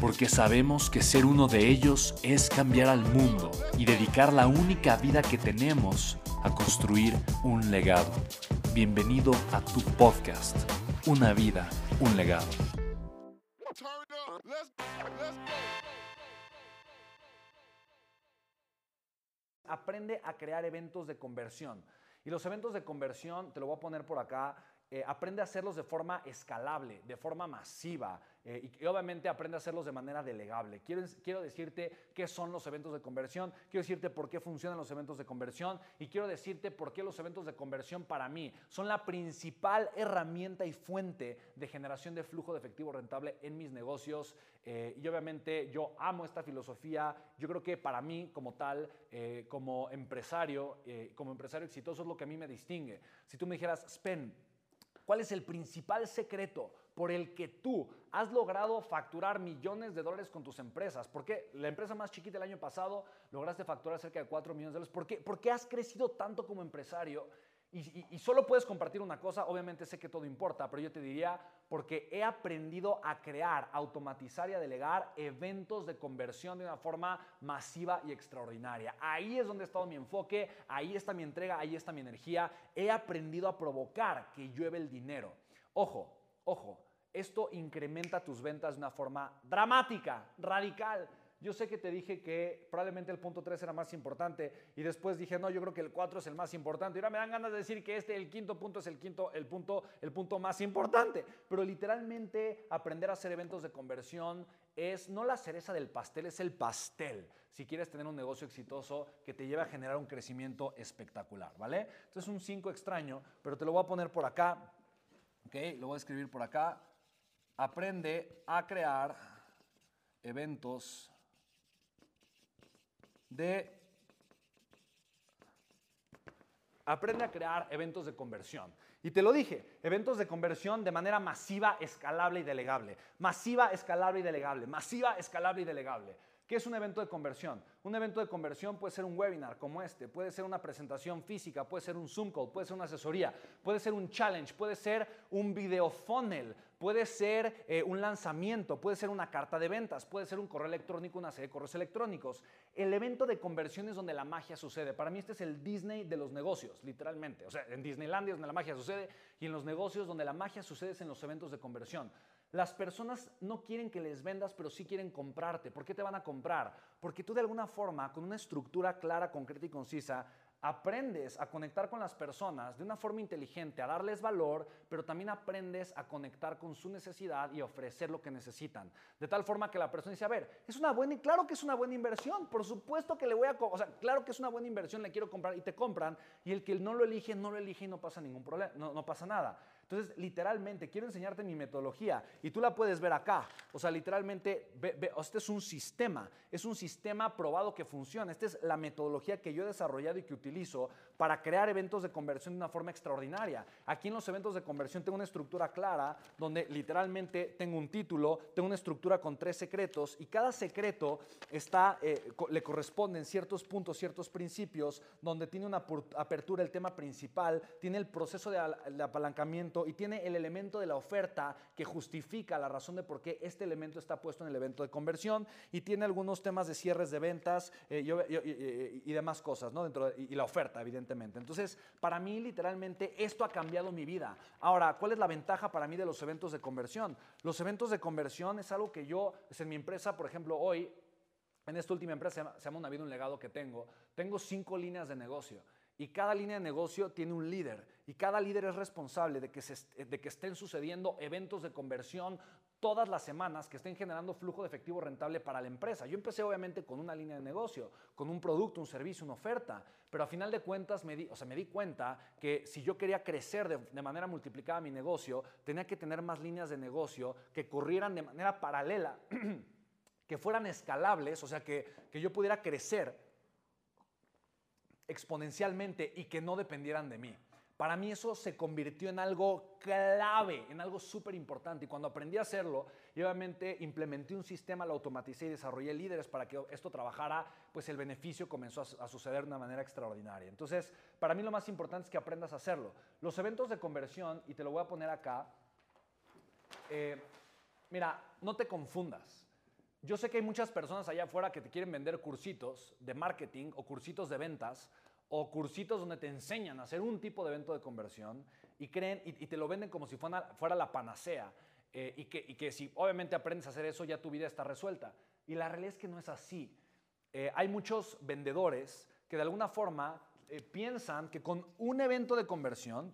porque sabemos que ser uno de ellos es cambiar al mundo y dedicar la única vida que tenemos a construir un legado. Bienvenido a tu podcast, Una vida, un legado. Aprende a crear eventos de conversión. Y los eventos de conversión, te lo voy a poner por acá, eh, aprende a hacerlos de forma escalable, de forma masiva eh, y, obviamente aprende a hacerlos de manera delegable. Quiero, decirte qué son los eventos de conversión, quiero decirte por qué funcionan los eventos de conversión y quiero decirte por qué los eventos de conversión para mí son la principal herramienta y fuente de generación de flujo de efectivo rentable en mis negocios. Eh, y obviamente yo amo esta filosofía. Yo creo que para mí como tal, como empresario, como empresario exitoso es lo que a mí me distingue. Si tú me dijeras, Spen, ¿Cuál es el principal secreto por el que tú has logrado facturar millones de dólares con tus empresas? ¿Por qué la empresa más chiquita el año pasado lograste facturar cerca de 4 millones de dólares? ¿Por qué, ¿Por qué has crecido tanto como empresario? Y, solo puedes compartir una cosa, obviamente sé que todo importa, pero yo te diría, porque he aprendido a crear, automatizar y a delegar eventos de conversión de una forma masiva y extraordinaria. Ahí es donde ha estado mi enfoque, ahí está mi entrega, ahí está mi energía. He aprendido a provocar que llueve el dinero. Ojo, ojo, esto incrementa tus ventas de una forma dramática, radical. Yo sé que te dije que probablemente el punto 3 era más importante y después dije, no, yo creo que el 4 es el más importante. Y ahora me dan ganas de decir que este, el quinto punto, es el quinto, el punto, el punto más importante. Pero literalmente aprender a hacer eventos de conversión es no la cereza del pastel, es el pastel. Si quieres tener un negocio exitoso que te lleve a generar un crecimiento espectacular, ¿vale? Entonces es un 5 extraño, pero te lo voy a poner por acá. ¿Ok? Lo voy a escribir por acá. Aprende a crear eventos de aprende a crear eventos de conversión. Y te lo dije, eventos de conversión de manera masiva, escalable y delegable. Masiva, escalable y delegable. Masiva, escalable y delegable. ¿Qué es un evento de conversión? Un evento de conversión puede ser un webinar como este, puede ser una presentación física, puede ser un Zoom call, puede ser una asesoría, puede ser un challenge, puede ser un video funnel, puede ser eh, un lanzamiento, puede ser una carta de ventas, puede ser un correo electrónico, una serie de correos electrónicos. El evento de conversión es donde la magia sucede. Para mí este es el Disney de los negocios, literalmente. O sea, en Disneylandia es donde la magia sucede y en los negocios donde la magia sucede es en los eventos de conversión. Las personas no quieren que les vendas, pero sí quieren comprarte. ¿Por qué te van a comprar? Porque tú de alguna forma, con una estructura clara, concreta y concisa, aprendes a conectar con las personas de una forma inteligente, a darles valor, pero también aprendes a conectar con su necesidad y ofrecer lo que necesitan. De tal forma que la persona dice, a ver, es una buena, claro que es una buena inversión, por supuesto que le voy a, o sea, claro que es una buena inversión, le quiero comprar y te compran, y el que no lo elige, no lo elige y no pasa ningún problema, no pasa nada. Entonces, literalmente, quiero enseñarte mi metodología y tú la puedes ver acá. O sea, literalmente, este es un sistema, es un sistema probado que funciona. Esta es la metodología que yo he desarrollado y que utilizo para crear eventos de conversión de una forma extraordinaria. Aquí en los eventos de conversión tengo una estructura clara donde literalmente tengo un título, tengo una estructura con tres secretos y cada secreto está, eh, le corresponden ciertos puntos, ciertos principios, donde tiene una apertura el tema principal, tiene el proceso de apalancamiento y tiene el elemento de la oferta que justifica la razón de por qué este elemento está puesto en el evento de conversión y tiene algunos temas de cierres de ventas eh, y, demás cosas, ¿no? Dentro y la oferta, evidentemente. Entonces, para mí, literalmente, esto ha cambiado mi vida. Ahora, ¿cuál es la ventaja para mí de los eventos de conversión? Los eventos de conversión es algo que yo, es en mi empresa, por ejemplo, hoy en esta última empresa, se llama Una vida, un legado que tengo, tengo cinco líneas de negocio. Y cada línea de negocio tiene un líder. Y cada líder es responsable de que, se, de que estén sucediendo eventos de conversión todas las semanas que estén generando flujo de efectivo rentable para la empresa. Yo empecé obviamente con una línea de negocio, con un producto, un servicio, una oferta, pero a final de cuentas me di, o sea, me di cuenta que si yo quería crecer de, manera multiplicada mi negocio, tenía que tener más líneas de negocio que corrieran de manera paralela, que fueran escalables, o sea, que, que yo pudiera crecer exponencialmente y que no dependieran de mí. Para mí eso se convirtió en algo clave, en algo súper importante. Y cuando aprendí a hacerlo, y obviamente implementé un sistema, lo automaticé y desarrollé líderes para que esto trabajara, pues el beneficio comenzó a, suceder de una manera extraordinaria. Entonces, para mí lo más importante es que aprendas a hacerlo. Los eventos de conversión, y te lo voy a poner acá, eh, mira, no te confundas. Yo sé que hay muchas personas allá afuera que te quieren vender cursitos de marketing o cursitos de ventas o cursitos donde te enseñan a hacer un tipo de evento de conversión y creen y, te lo venden como si fuera, fuera la panacea eh, y, que, y, que, si obviamente aprendes a hacer eso ya tu vida está resuelta. Y la realidad es que no es así. Eh, hay muchos vendedores que de alguna forma eh, piensan que con un evento de conversión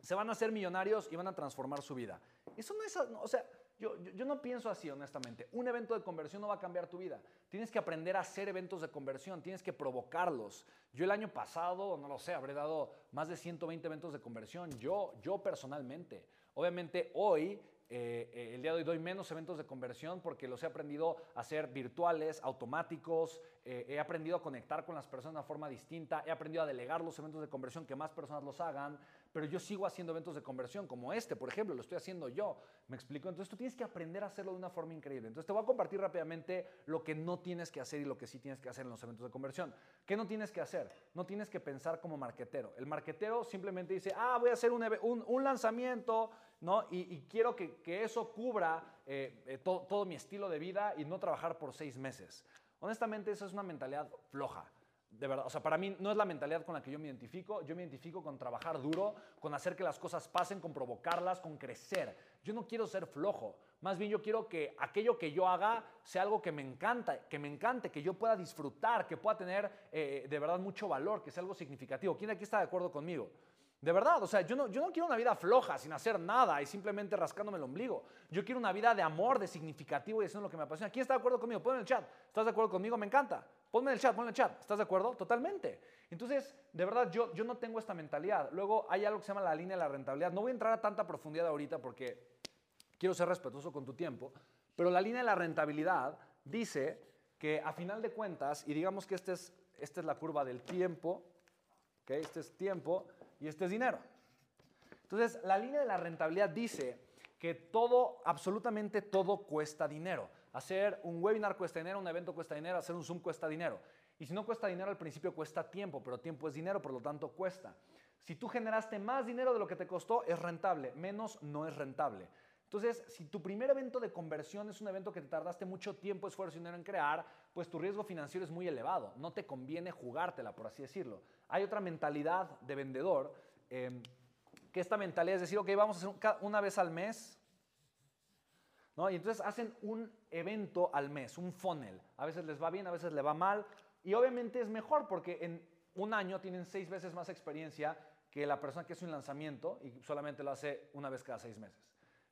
se van a hacer millonarios y van a transformar su vida. Eso no es, o sea, yo, yo, no pienso así, honestamente. Un evento de conversión no va a cambiar tu vida. Tienes que aprender a hacer eventos de conversión, tienes que provocarlos. Yo el año pasado, no lo sé, habré dado más de 120 eventos de conversión, yo, yo personalmente. Obviamente hoy eh, eh, el día de hoy doy menos eventos de conversión porque los he aprendido a hacer virtuales, automáticos, eh, he aprendido a conectar con las personas de una forma distinta, he aprendido a delegar los eventos de conversión, que más personas los hagan, pero yo sigo haciendo eventos de conversión como este, por ejemplo, lo estoy haciendo yo, ¿me explico? Entonces tú tienes que aprender a hacerlo de una forma increíble. Entonces te voy a compartir rápidamente lo que no tienes que hacer y lo que sí tienes que hacer en los eventos de conversión. ¿Qué no tienes que hacer? No tienes que pensar como marquetero. El marquetero simplemente dice, ah, voy a hacer un, lanzamiento, ¿no? Y, quiero que, eso cubra eh, eh, to, todo mi estilo de vida y no trabajar por seis meses. Honestamente, esa es una mentalidad floja de verdad, o sea, para mí no es la mentalidad con la que yo me identifico. Yo me identifico con trabajar duro, con hacer que las cosas pasen, con provocarlas, con crecer. Yo no quiero ser flojo. Más bien yo quiero que aquello que yo haga sea algo que me encanta, que me encante, que yo pueda disfrutar, que pueda tener eh, de verdad mucho valor, que sea algo significativo. ¿Quién aquí está de acuerdo conmigo? De verdad, o sea, yo no, yo no quiero una vida floja, sin hacer nada y simplemente rascándome el ombligo. Yo quiero una vida de amor, de significativo y es lo que me apasiona. ¿Quién está de acuerdo conmigo? Ponme en el chat. ¿Estás de acuerdo conmigo? Me encanta. Ponme en el chat, ponme en el chat. ¿Estás de acuerdo? Totalmente. Entonces, de verdad, yo, yo no tengo esta mentalidad. Luego hay algo que se llama la línea de la rentabilidad. No voy a entrar a tanta profundidad ahorita porque quiero ser respetuoso con tu tiempo, pero la línea de la rentabilidad dice que a final de cuentas, y digamos que este es, esta es la curva del tiempo, ¿okay? este es tiempo y este es dinero. Entonces, la línea de la rentabilidad dice que todo, absolutamente todo cuesta dinero. Hacer un webinar cuesta dinero, un evento cuesta dinero, hacer un Zoom cuesta dinero. Y si no cuesta dinero, al principio cuesta tiempo, pero tiempo es dinero, por lo tanto cuesta. Si tú generaste más dinero de lo que te costó, es rentable, menos no es rentable. Entonces, si tu primer evento de conversión es un evento que te tardaste mucho tiempo, esfuerzo y dinero en crear, pues tu riesgo financiero es muy elevado. No te conviene jugártela, por así decirlo. Hay otra mentalidad de vendedor, eh, que esta mentalidad es decir, ok, vamos a hacer una vez al mes, y entonces hacen un evento al mes, un funnel. A veces les va bien, a veces les va mal. Y obviamente es mejor porque en un año tienen seis veces más experiencia que la persona que hace un lanzamiento y solamente lo hace una vez cada seis meses.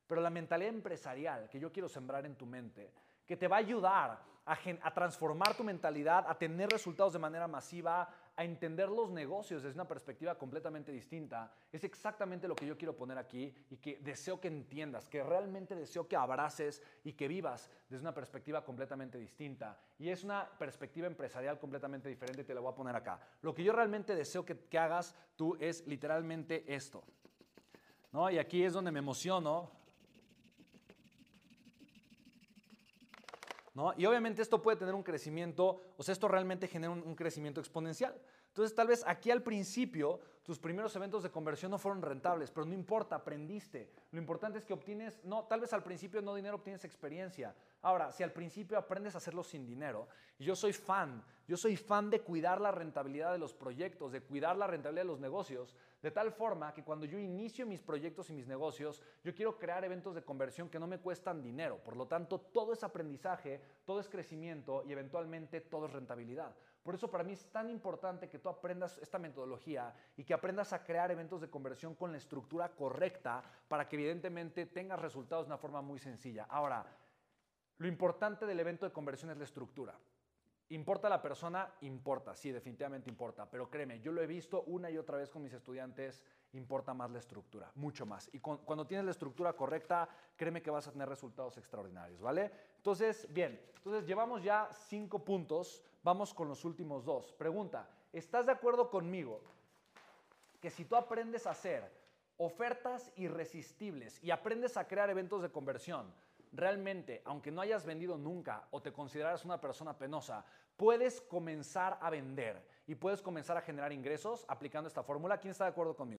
Pero la mentalidad empresarial que yo quiero sembrar en tu mente, que te va a ayudar a, a transformar tu mentalidad, a tener resultados de manera masiva, a entender los negocios desde una perspectiva completamente distinta, es exactamente lo que yo quiero poner aquí y que deseo que entiendas, que realmente deseo que abraces y que vivas desde una perspectiva completamente distinta. Y es una perspectiva empresarial completamente diferente te la voy a poner acá. Lo que yo realmente deseo que, que hagas tú es literalmente esto. ¿No? Y aquí es donde me emociono Y obviamente esto puede tener un crecimiento, o sea, esto realmente genera un, crecimiento exponencial. Entonces, tal vez aquí al principio tus primeros eventos de conversión no fueron rentables, pero no importa, aprendiste. Lo importante es que obtienes, no, tal vez al principio no dinero, obtienes experiencia. Ahora, si al principio aprendes a hacerlo sin dinero, y yo soy fan, yo soy fan de cuidar la rentabilidad de los proyectos, de cuidar la rentabilidad de los negocios, de tal forma que cuando yo inicio mis proyectos y mis negocios, yo quiero crear eventos de conversión que no me cuestan dinero. Por lo tanto, todo es aprendizaje, todo es crecimiento y eventualmente todo es rentabilidad. Por eso para mí es tan importante que tú aprendas esta metodología y que aprendas a crear eventos de conversión con la estructura correcta para que evidentemente tengas resultados de una forma muy sencilla. Ahora, lo importante del evento de conversión es la estructura. ¿Importa la persona? Importa, sí, definitivamente importa. Pero créeme, yo lo he visto una y otra vez con mis estudiantes, importa más la estructura, mucho más. Y cuando tienes la estructura correcta, créeme que vas a tener resultados extraordinarios, ¿vale? Entonces, bien, entonces llevamos ya cinco puntos, vamos con los últimos dos. Pregunta, ¿estás de acuerdo conmigo que si tú aprendes a hacer ofertas irresistibles y aprendes a crear eventos de conversión, realmente, aunque no hayas vendido nunca o te consideras una persona penosa, puedes comenzar a vender y puedes comenzar a generar ingresos aplicando esta fórmula. ¿Quién está de acuerdo conmigo?